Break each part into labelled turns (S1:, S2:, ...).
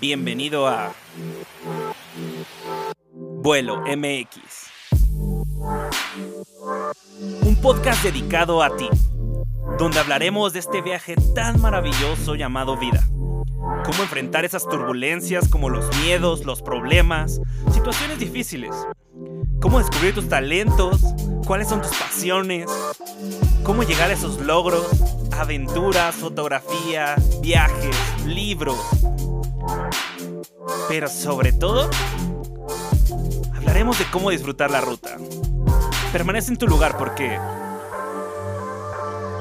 S1: Bienvenido a Vuelo MX. Un podcast dedicado a ti, donde hablaremos de este viaje tan maravilloso llamado vida. Cómo enfrentar esas turbulencias como los miedos, los problemas, situaciones difíciles. Cómo descubrir tus talentos, cuáles son tus pasiones, cómo llegar a esos logros, aventuras, fotografía, viajes, libros. Pero sobre todo, hablaremos de cómo disfrutar la ruta. Permanece en tu lugar porque...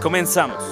S1: Comenzamos.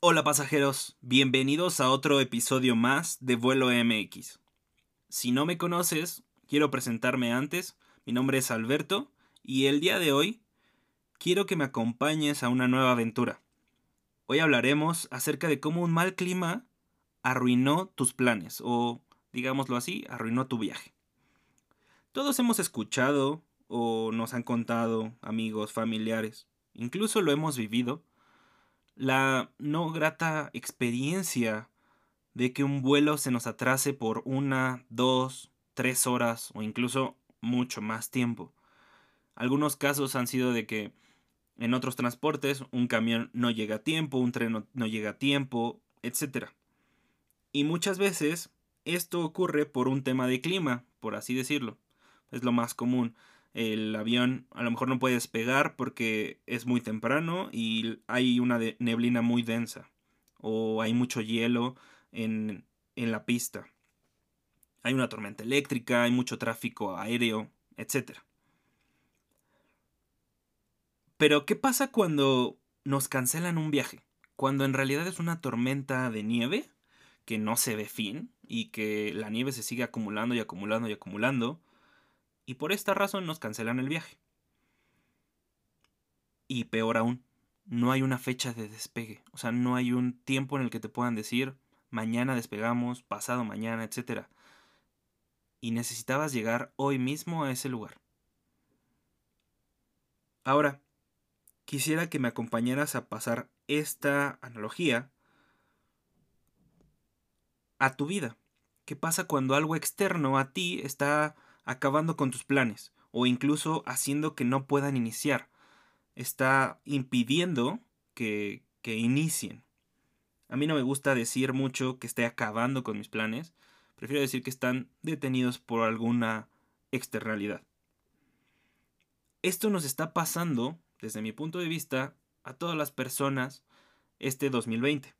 S1: Hola pasajeros, bienvenidos a otro episodio más de Vuelo MX. Si no me conoces, quiero presentarme antes. Mi nombre es Alberto y el día de hoy quiero que me acompañes a una nueva aventura. Hoy hablaremos acerca de cómo un mal clima arruinó tus planes o, digámoslo así, arruinó tu viaje. Todos hemos escuchado o nos han contado amigos, familiares, incluso lo hemos vivido, la no grata experiencia de que un vuelo se nos atrase por una, dos, tres horas o incluso mucho más tiempo. Algunos casos han sido de que en otros transportes un camión no llega a tiempo, un tren no, llega a tiempo, etc. Y muchas veces esto ocurre por un tema de clima, por así decirlo. Es lo más común. El avión a lo mejor no puede despegar porque es muy temprano y hay una neblina muy densa. O hay mucho hielo en, en la pista. Hay una tormenta eléctrica, hay mucho tráfico aéreo, etc. Pero, ¿qué pasa cuando nos cancelan un viaje? Cuando en realidad es una tormenta de nieve que no se ve fin y que la nieve se sigue acumulando y acumulando y acumulando y por esta razón nos cancelan el viaje. Y peor aún, no hay una fecha de despegue, o sea, no hay un tiempo en el que te puedan decir mañana despegamos, pasado mañana, etc. Y necesitabas llegar hoy mismo a ese lugar. Ahora, quisiera que me acompañaras a pasar esta analogía a tu vida. ¿Qué pasa cuando algo externo a ti está acabando con tus planes o incluso haciendo que no puedan iniciar? Está impidiendo que, que inicien. A mí no me gusta decir mucho que esté acabando con mis planes. Prefiero decir que están detenidos por alguna externalidad. Esto nos está pasando desde mi punto de vista, a todas las personas este 2020.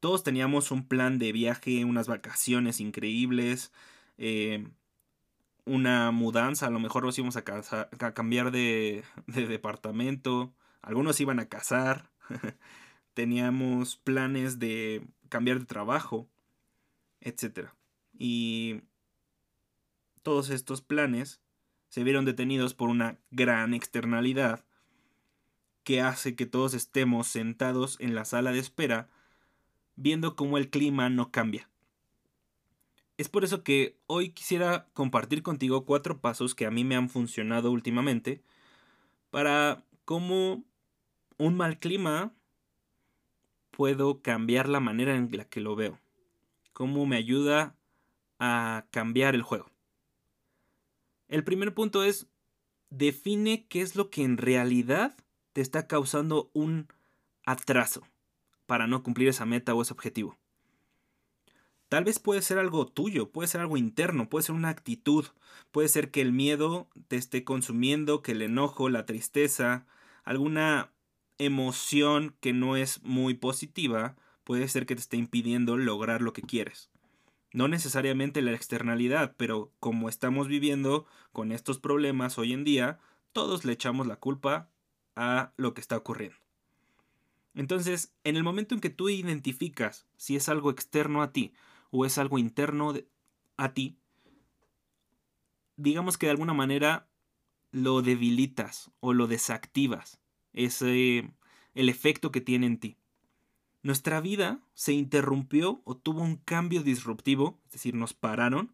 S1: Todos teníamos un plan de viaje, unas vacaciones increíbles, eh, una mudanza, a lo mejor nos íbamos a, cambiar de, de departamento, algunos iban a casar, teníamos planes de cambiar de trabajo, etc. Y todos estos planes se vieron detenidos por una gran externalidad que hace que todos estemos sentados en la sala de espera viendo cómo el clima no cambia. Es por eso que hoy quisiera compartir contigo cuatro pasos que a mí me han funcionado últimamente para cómo un mal clima puedo cambiar la manera en la que lo veo. Cómo me ayuda a cambiar el juego. El primer punto es, define qué es lo que en realidad te está causando un atraso para no cumplir esa meta o ese objetivo. Tal vez puede ser algo tuyo, puede ser algo interno, puede ser una actitud, puede ser que el miedo te esté consumiendo, que el enojo, la tristeza, alguna emoción que no es muy positiva, puede ser que te esté impidiendo lograr lo que quieres. No necesariamente la externalidad, pero como estamos viviendo con estos problemas hoy en día, todos le echamos la culpa a lo que está ocurriendo. Entonces, en el momento en que tú identificas si es algo externo a ti o es algo interno a ti, digamos que de alguna manera lo debilitas o lo desactivas, ese el efecto que tiene en ti nuestra vida se interrumpió o tuvo un cambio disruptivo, es decir, nos pararon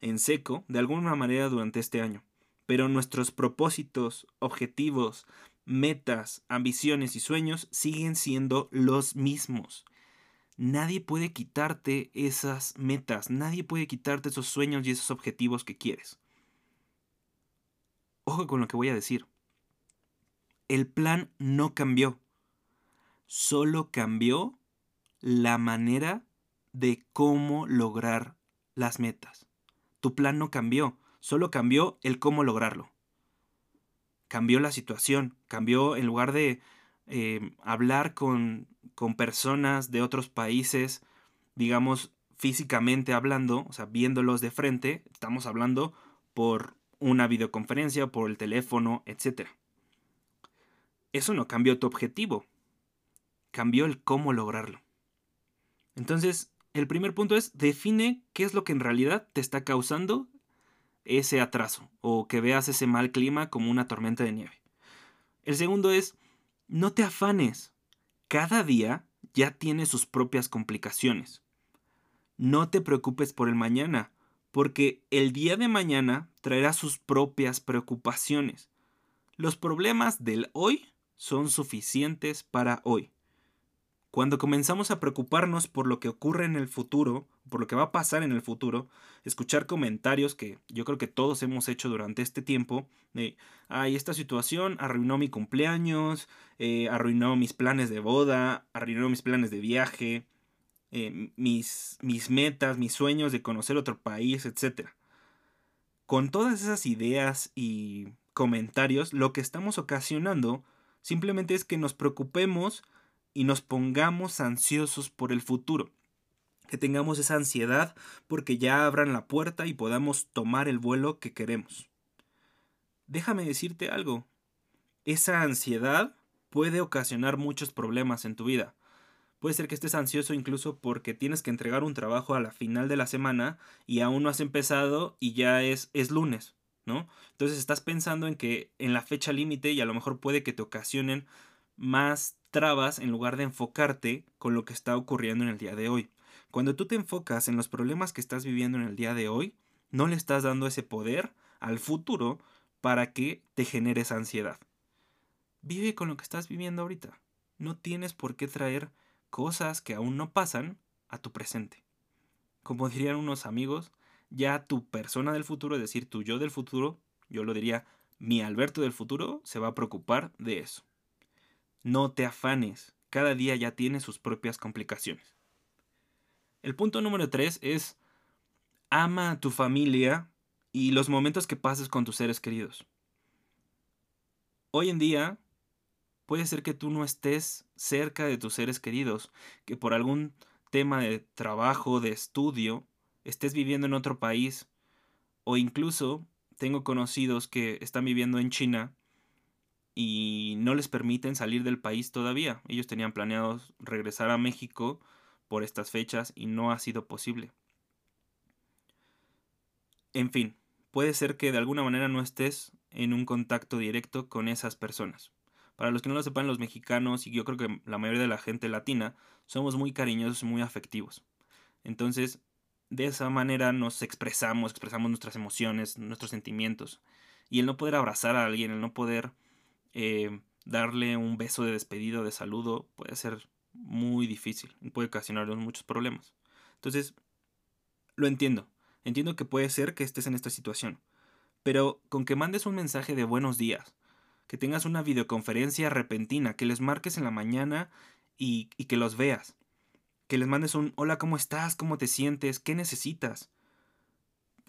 S1: en seco de alguna manera durante este año. pero nuestros propósitos, objetivos, metas, ambiciones y sueños siguen siendo los mismos. Nadie puede quitarte esas metas, nadie puede quitarte esos sueños y esos objetivos que quieres. Ojo con lo que voy a decir. El plan no cambió, solo cambió la manera de cómo lograr las metas. Tu plan no cambió, solo cambió el cómo lograrlo. Cambió la situación, cambió en lugar de eh, hablar con, con personas de otros países, digamos, físicamente hablando, o sea, viéndolos de frente, estamos hablando por una videoconferencia, por el teléfono, etc. Eso no cambió tu objetivo, cambió el cómo lograrlo. Entonces, el primer punto es define qué es lo que en realidad te está causando ese atraso o que veas ese mal clima como una tormenta de nieve. El segundo es no te afanes. Cada día ya tiene sus propias complicaciones. No te preocupes por el mañana, porque el día de mañana traerá sus propias preocupaciones. Los problemas del hoy son suficientes para hoy. Cuando comenzamos a preocuparnos por lo que ocurre en el futuro, por lo que va a pasar en el futuro, escuchar comentarios que yo creo que todos hemos hecho durante este tiempo, de, ay, esta situación arruinó mi cumpleaños, eh, arruinó mis planes de boda, arruinó mis planes de viaje, eh, mis, mis metas, mis sueños de conocer otro país, etc. Con todas esas ideas y comentarios, lo que estamos ocasionando simplemente es que nos preocupemos y nos pongamos ansiosos por el futuro. Que tengamos esa ansiedad porque ya abran la puerta y podamos tomar el vuelo que queremos. Déjame decirte algo. Esa ansiedad puede ocasionar muchos problemas en tu vida. Puede ser que estés ansioso incluso porque tienes que entregar un trabajo a la final de la semana y aún no has empezado y ya es, es lunes, ¿no? Entonces estás pensando en que en la fecha límite y a lo mejor puede que te ocasionen más trabas en lugar de enfocarte con lo que está ocurriendo en el día de hoy. Cuando tú te enfocas en los problemas que estás viviendo en el día de hoy, no le estás dando ese poder al futuro para que te genere esa ansiedad. Vive con lo que estás viviendo ahorita. No tienes por qué traer cosas que aún no pasan a tu presente. Como dirían unos amigos, ya tu persona del futuro, es decir, tu yo del futuro, yo lo diría, mi Alberto del futuro, se va a preocupar de eso. No te afanes, cada día ya tiene sus propias complicaciones. El punto número tres es ama a tu familia y los momentos que pases con tus seres queridos. Hoy en día puede ser que tú no estés cerca de tus seres queridos, que por algún tema de trabajo, de estudio, estés viviendo en otro país, o incluso tengo conocidos que están viviendo en China y no les permiten salir del país todavía. Ellos tenían planeado regresar a México por estas fechas y no ha sido posible. En fin, puede ser que de alguna manera no estés en un contacto directo con esas personas. Para los que no lo sepan, los mexicanos y yo creo que la mayoría de la gente latina somos muy cariñosos y muy afectivos. Entonces, de esa manera nos expresamos, expresamos nuestras emociones, nuestros sentimientos. Y el no poder abrazar a alguien, el no poder eh, darle un beso de despedido, de saludo, puede ser muy difícil puede ocasionarnos muchos problemas. Entonces, lo entiendo. Entiendo que puede ser que estés en esta situación. Pero con que mandes un mensaje de buenos días, que tengas una videoconferencia repentina, que les marques en la mañana y, y que los veas, que les mandes un hola, ¿cómo estás? ¿Cómo te sientes? ¿Qué necesitas?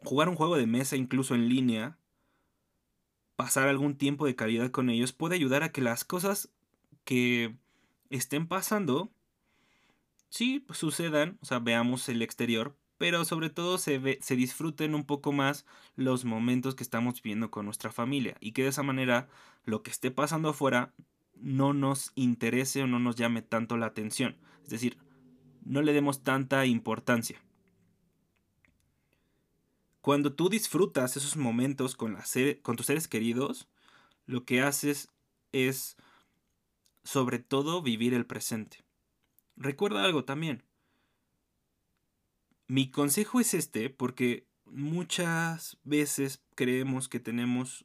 S1: Jugar un juego de mesa incluso en línea pasar algún tiempo de calidad con ellos puede ayudar a que las cosas que estén pasando, sí, sucedan, o sea, veamos el exterior, pero sobre todo se, se disfruten un poco más los momentos que estamos viviendo con nuestra familia y que de esa manera lo que esté pasando afuera no nos interese o no nos llame tanto la atención. Es decir, no le demos tanta importancia. Cuando tú disfrutas esos momentos con, con tus seres queridos, lo que haces es sobre todo vivir el presente. Recuerda algo también. Mi consejo es este porque muchas veces creemos que tenemos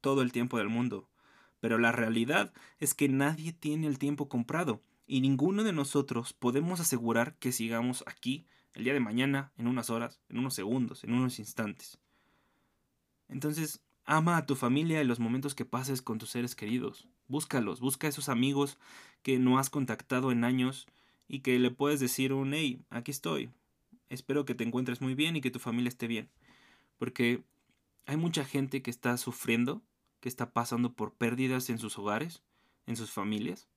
S1: todo el tiempo del mundo. Pero la realidad es que nadie tiene el tiempo comprado y ninguno de nosotros podemos asegurar que sigamos aquí el día de mañana, en unas horas, en unos segundos, en unos instantes. Entonces, ama a tu familia y los momentos que pases con tus seres queridos. Búscalos, busca a esos amigos que no has contactado en años y que le puedes decir un hey, aquí estoy. Espero que te encuentres muy bien y que tu familia esté bien. Porque hay mucha gente que está sufriendo, que está pasando por pérdidas en sus hogares, en sus familias,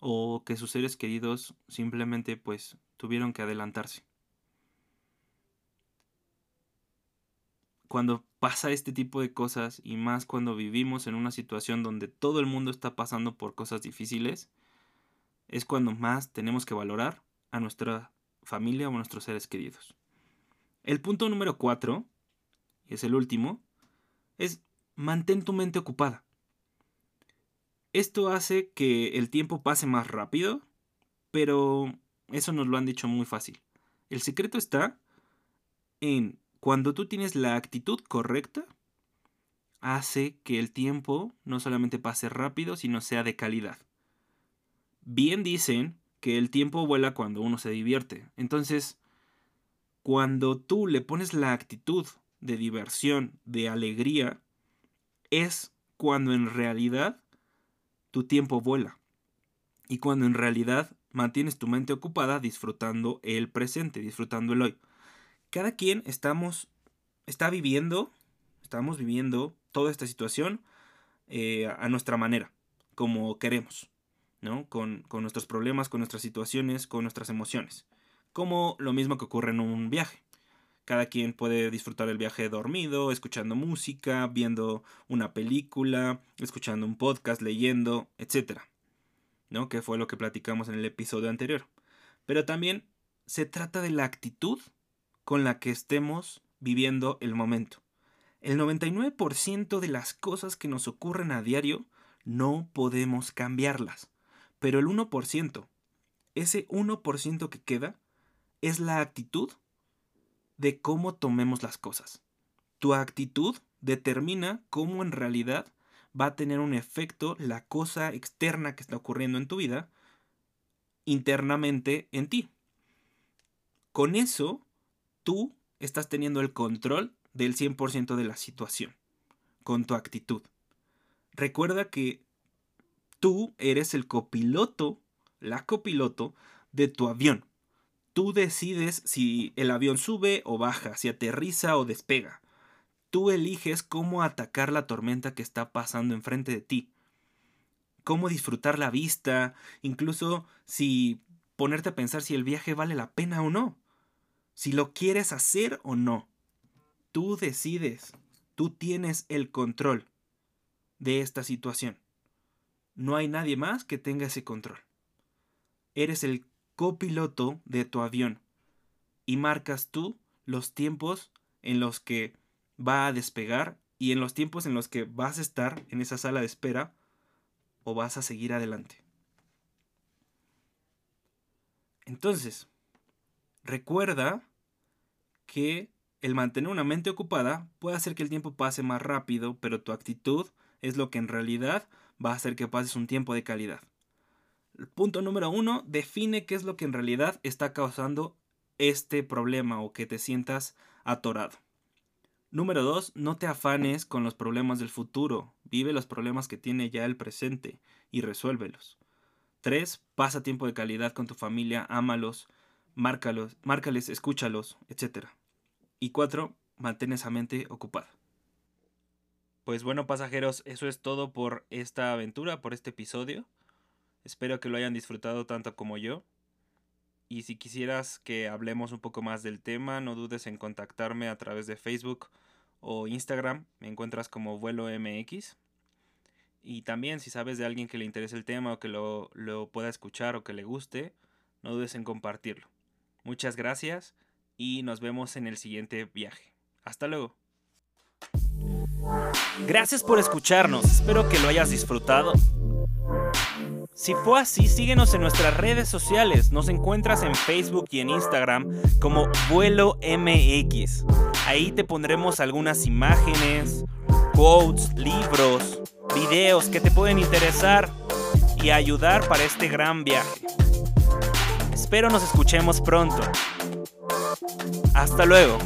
S1: o que sus seres queridos simplemente pues tuvieron que adelantarse. Cuando pasa este tipo de cosas y más cuando vivimos en una situación donde todo el mundo está pasando por cosas difíciles, es cuando más tenemos que valorar a nuestra familia o a nuestros seres queridos. El punto número cuatro, y es el último, es mantén tu mente ocupada. Esto hace que el tiempo pase más rápido, pero eso nos lo han dicho muy fácil. El secreto está en cuando tú tienes la actitud correcta, hace que el tiempo no solamente pase rápido, sino sea de calidad. Bien dicen que el tiempo vuela cuando uno se divierte. Entonces, cuando tú le pones la actitud de diversión, de alegría, es cuando en realidad tu tiempo vuela. Y cuando en realidad mantienes tu mente ocupada disfrutando el presente, disfrutando el hoy. Cada quien estamos, está viviendo, estamos viviendo toda esta situación eh, a nuestra manera, como queremos, ¿no? Con, con nuestros problemas, con nuestras situaciones, con nuestras emociones. Como lo mismo que ocurre en un viaje. Cada quien puede disfrutar el viaje dormido, escuchando música, viendo una película, escuchando un podcast, leyendo, etc. ¿No? Que fue lo que platicamos en el episodio anterior. Pero también se trata de la actitud con la que estemos viviendo el momento. El 99% de las cosas que nos ocurren a diario no podemos cambiarlas. Pero el 1%, ese 1% que queda, es la actitud de cómo tomemos las cosas. Tu actitud determina cómo en realidad va a tener un efecto la cosa externa que está ocurriendo en tu vida internamente en ti. Con eso, tú estás teniendo el control del 100% de la situación, con tu actitud. Recuerda que tú eres el copiloto, la copiloto de tu avión Tú decides si el avión sube o baja, si aterriza o despega. Tú eliges cómo atacar la tormenta que está pasando enfrente de ti. Cómo disfrutar la vista, incluso si ponerte a pensar si el viaje vale la pena o no. Si lo quieres hacer o no. Tú decides. Tú tienes el control de esta situación. No hay nadie más que tenga ese control. Eres el copiloto de tu avión y marcas tú los tiempos en los que va a despegar y en los tiempos en los que vas a estar en esa sala de espera o vas a seguir adelante. Entonces, recuerda que el mantener una mente ocupada puede hacer que el tiempo pase más rápido, pero tu actitud es lo que en realidad va a hacer que pases un tiempo de calidad. Punto número uno, define qué es lo que en realidad está causando este problema o que te sientas atorado. Número dos, no te afanes con los problemas del futuro. Vive los problemas que tiene ya el presente y resuélvelos. Tres, pasa tiempo de calidad con tu familia, ámalos, márcalos, márcales, escúchalos, etc. Y cuatro, mantén esa mente ocupada. Pues bueno, pasajeros, eso es todo por esta aventura, por este episodio. Espero que lo hayan disfrutado tanto como yo. Y si quisieras que hablemos un poco más del tema, no dudes en contactarme a través de Facebook o Instagram. Me encuentras como vuelo MX. Y también si sabes de alguien que le interese el tema o que lo, lo pueda escuchar o que le guste, no dudes en compartirlo. Muchas gracias y nos vemos en el siguiente viaje. Hasta luego. Gracias por escucharnos. Espero que lo hayas disfrutado si fue así, síguenos en nuestras redes sociales. Nos encuentras en Facebook y en Instagram como Vuelo MX. Ahí te pondremos algunas imágenes, quotes, libros, videos que te pueden interesar y ayudar para este gran viaje. Espero nos escuchemos pronto. Hasta luego.